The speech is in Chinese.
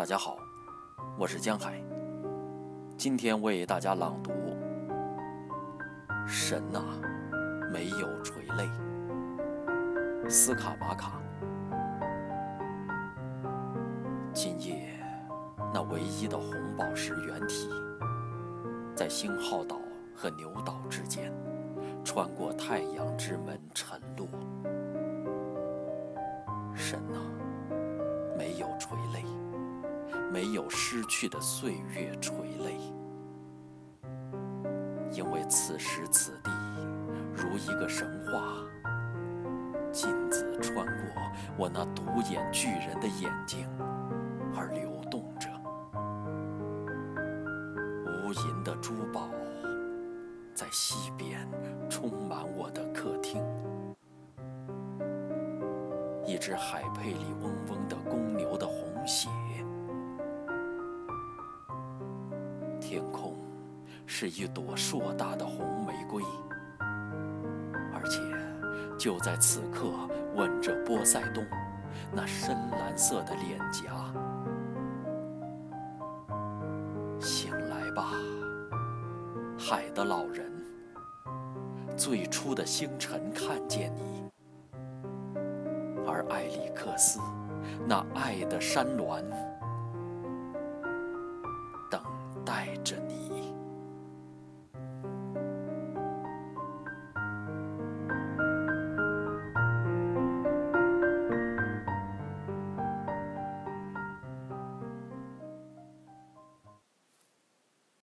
大家好，我是江海。今天为大家朗读《神啊，没有垂泪》。斯卡马卡。今夜，那唯一的红宝石原体，在星号岛和牛岛之间，穿过太阳之门沉落。神啊，没有垂泪，没有失去的岁月垂泪。因为此时此地，如一个神话，金子穿过我那独眼巨人的眼睛而流动着，无垠的珠宝在西边充满我的客厅，一只海佩里嗡嗡天空。是一朵硕大的红玫瑰，而且就在此刻吻着波塞冬那深蓝色的脸颊。醒来吧，海的老人，最初的星辰看见你，而埃里克斯那爱的山峦。爱着。